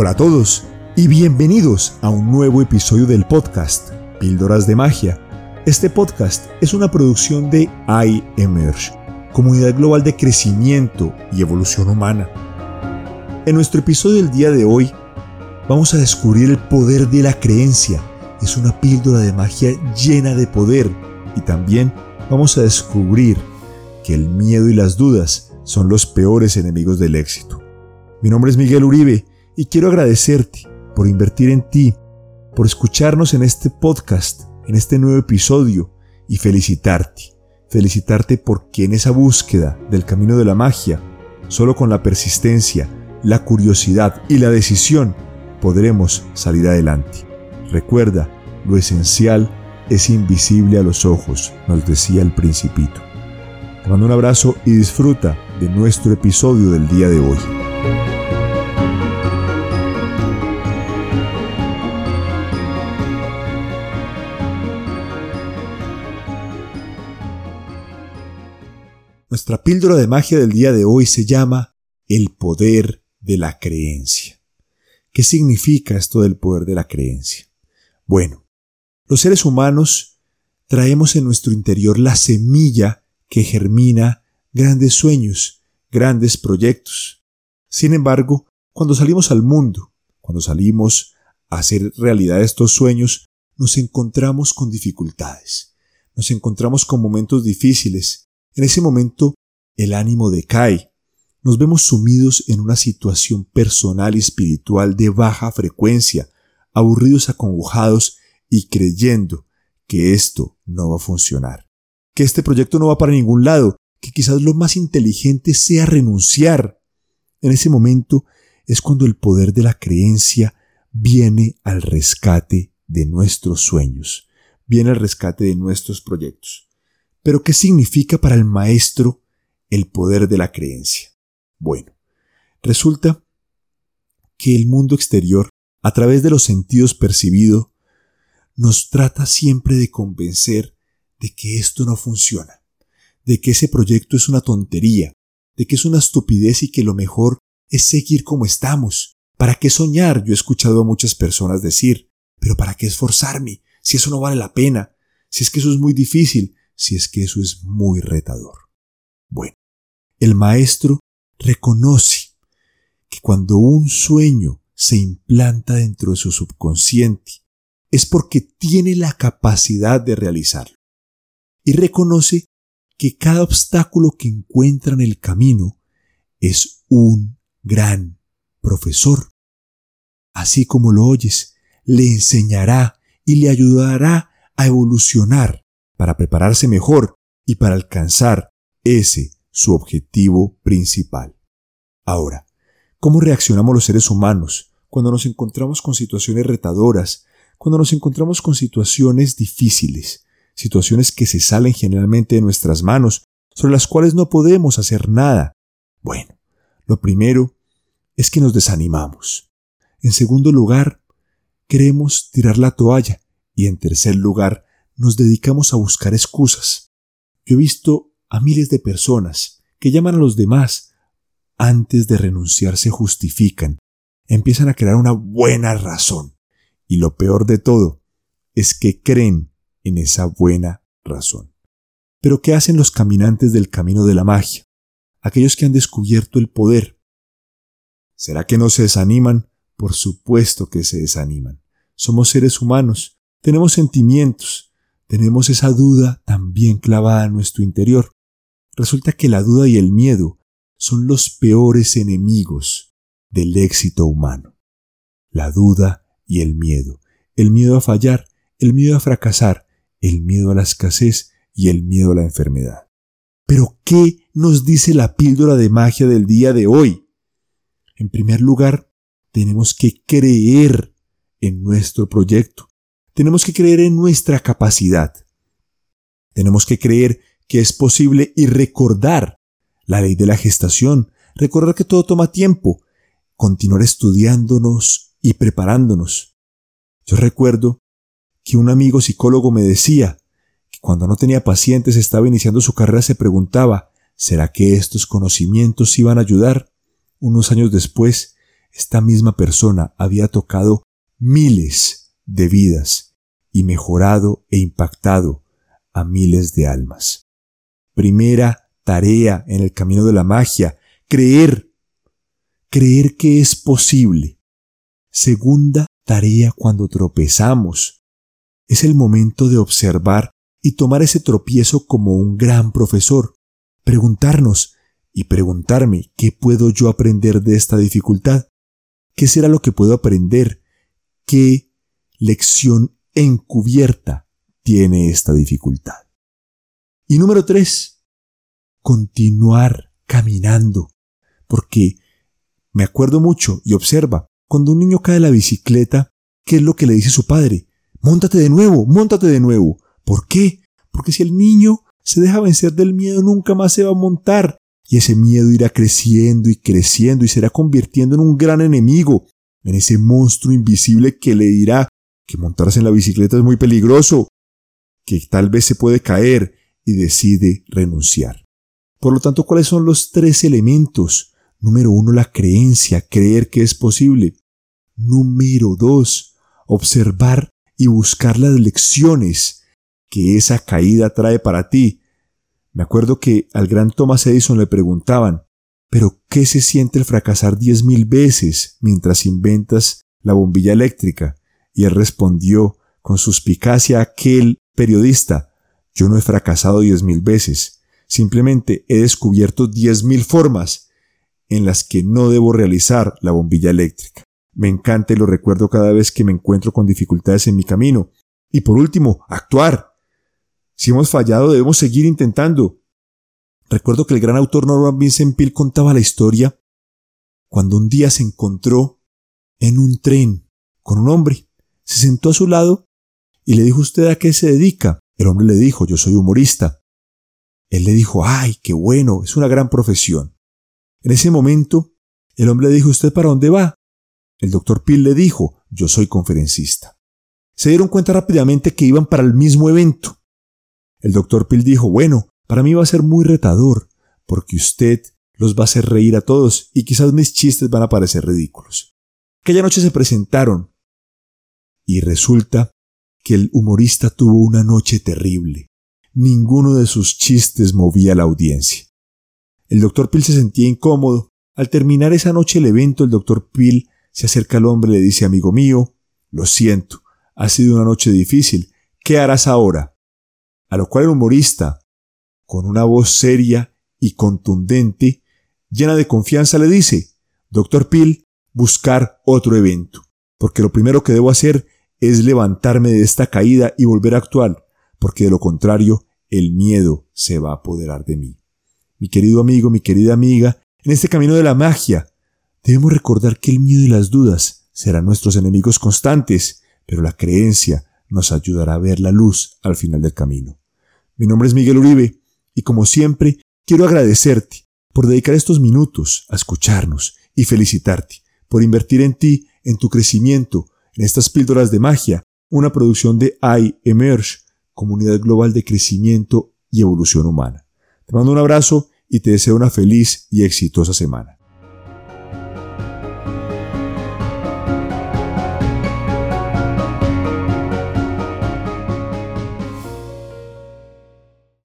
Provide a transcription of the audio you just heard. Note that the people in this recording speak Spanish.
Hola a todos y bienvenidos a un nuevo episodio del podcast Píldoras de Magia. Este podcast es una producción de iEmerge, comunidad global de crecimiento y evolución humana. En nuestro episodio del día de hoy vamos a descubrir el poder de la creencia. Es una píldora de magia llena de poder y también vamos a descubrir que el miedo y las dudas son los peores enemigos del éxito. Mi nombre es Miguel Uribe y quiero agradecerte por invertir en ti, por escucharnos en este podcast, en este nuevo episodio y felicitarte. Felicitarte porque en esa búsqueda del camino de la magia, solo con la persistencia, la curiosidad y la decisión podremos salir adelante. Recuerda, lo esencial es invisible a los ojos, nos decía el principito. Te mando un abrazo y disfruta de nuestro episodio del día de hoy. Nuestra píldora de magia del día de hoy se llama el poder de la creencia. ¿Qué significa esto del poder de la creencia? Bueno, los seres humanos traemos en nuestro interior la semilla que germina grandes sueños, grandes proyectos. Sin embargo, cuando salimos al mundo, cuando salimos a hacer realidad estos sueños, nos encontramos con dificultades, nos encontramos con momentos difíciles, en ese momento el ánimo decae. Nos vemos sumidos en una situación personal y espiritual de baja frecuencia, aburridos, acongojados y creyendo que esto no va a funcionar, que este proyecto no va para ningún lado, que quizás lo más inteligente sea renunciar. En ese momento es cuando el poder de la creencia viene al rescate de nuestros sueños, viene al rescate de nuestros proyectos. Pero ¿qué significa para el maestro el poder de la creencia? Bueno, resulta que el mundo exterior, a través de los sentidos percibidos, nos trata siempre de convencer de que esto no funciona, de que ese proyecto es una tontería, de que es una estupidez y que lo mejor es seguir como estamos. ¿Para qué soñar? Yo he escuchado a muchas personas decir, pero ¿para qué esforzarme? Si eso no vale la pena, si es que eso es muy difícil, si es que eso es muy retador. Bueno, el maestro reconoce que cuando un sueño se implanta dentro de su subconsciente, es porque tiene la capacidad de realizarlo. Y reconoce que cada obstáculo que encuentra en el camino es un gran profesor. Así como lo oyes, le enseñará y le ayudará a evolucionar para prepararse mejor y para alcanzar ese su objetivo principal. Ahora, ¿cómo reaccionamos los seres humanos cuando nos encontramos con situaciones retadoras, cuando nos encontramos con situaciones difíciles, situaciones que se salen generalmente de nuestras manos, sobre las cuales no podemos hacer nada? Bueno, lo primero es que nos desanimamos. En segundo lugar, queremos tirar la toalla. Y en tercer lugar, nos dedicamos a buscar excusas. Yo he visto a miles de personas que llaman a los demás antes de renunciar se justifican, empiezan a crear una buena razón. Y lo peor de todo es que creen en esa buena razón. Pero ¿qué hacen los caminantes del camino de la magia? Aquellos que han descubierto el poder. ¿Será que no se desaniman? Por supuesto que se desaniman. Somos seres humanos, tenemos sentimientos, tenemos esa duda también clavada en nuestro interior. Resulta que la duda y el miedo son los peores enemigos del éxito humano. La duda y el miedo. El miedo a fallar, el miedo a fracasar, el miedo a la escasez y el miedo a la enfermedad. Pero ¿qué nos dice la píldora de magia del día de hoy? En primer lugar, tenemos que creer en nuestro proyecto. Tenemos que creer en nuestra capacidad. Tenemos que creer que es posible y recordar la ley de la gestación, recordar que todo toma tiempo, continuar estudiándonos y preparándonos. Yo recuerdo que un amigo psicólogo me decía que cuando no tenía pacientes estaba iniciando su carrera se preguntaba ¿será que estos conocimientos iban a ayudar? Unos años después esta misma persona había tocado miles de vidas y mejorado e impactado a miles de almas. Primera tarea en el camino de la magia, creer. Creer que es posible. Segunda tarea cuando tropezamos. Es el momento de observar y tomar ese tropiezo como un gran profesor. Preguntarnos y preguntarme qué puedo yo aprender de esta dificultad. ¿Qué será lo que puedo aprender? ¿Qué lección encubierta tiene esta dificultad? Y número tres, continuar caminando. Porque me acuerdo mucho y observa, cuando un niño cae de la bicicleta, ¿qué es lo que le dice su padre? Móntate de nuevo, móntate de nuevo. ¿Por qué? Porque si el niño se deja vencer del miedo, nunca más se va a montar. Y ese miedo irá creciendo y creciendo y será convirtiendo en un gran enemigo, en ese monstruo invisible que le dirá que montarse en la bicicleta es muy peligroso, que tal vez se puede caer y decide renunciar. Por lo tanto, ¿cuáles son los tres elementos? Número uno, la creencia, creer que es posible. Número dos, observar y buscar las lecciones que esa caída trae para ti. Me acuerdo que al gran Thomas Edison le preguntaban, ¿pero qué se siente el fracasar diez mil veces mientras inventas la bombilla eléctrica? Y él respondió con suspicacia a aquel periodista, yo no he fracasado diez mil veces, simplemente he descubierto diez mil formas en las que no debo realizar la bombilla eléctrica. Me encanta y lo recuerdo cada vez que me encuentro con dificultades en mi camino. Y por último, actuar. Si hemos fallado, debemos seguir intentando. Recuerdo que el gran autor Norman Vincent Peale contaba la historia cuando un día se encontró en un tren con un hombre. Se sentó a su lado y le dijo usted a qué se dedica. El hombre le dijo yo soy humorista. Él le dijo ay, qué bueno, es una gran profesión. En ese momento, el hombre le dijo usted para dónde va. El doctor Peel le dijo, yo soy conferencista. Se dieron cuenta rápidamente que iban para el mismo evento. El doctor Peel dijo, bueno, para mí va a ser muy retador, porque usted los va a hacer reír a todos y quizás mis chistes van a parecer ridículos. Aquella noche se presentaron y resulta que el humorista tuvo una noche terrible. Ninguno de sus chistes movía la audiencia. El doctor Peel se sentía incómodo. Al terminar esa noche el evento, el doctor Peel se acerca al hombre y le dice, amigo mío, lo siento, ha sido una noche difícil, ¿qué harás ahora? A lo cual el humorista, con una voz seria y contundente, llena de confianza, le dice, Doctor Peel, buscar otro evento, porque lo primero que debo hacer es levantarme de esta caída y volver a actuar, porque de lo contrario el miedo se va a apoderar de mí. Mi querido amigo, mi querida amiga, en este camino de la magia, Debemos recordar que el miedo y las dudas serán nuestros enemigos constantes, pero la creencia nos ayudará a ver la luz al final del camino. Mi nombre es Miguel Uribe y como siempre quiero agradecerte por dedicar estos minutos a escucharnos y felicitarte por invertir en ti, en tu crecimiento, en estas píldoras de magia, una producción de iEmerge, Comunidad Global de Crecimiento y Evolución Humana. Te mando un abrazo y te deseo una feliz y exitosa semana.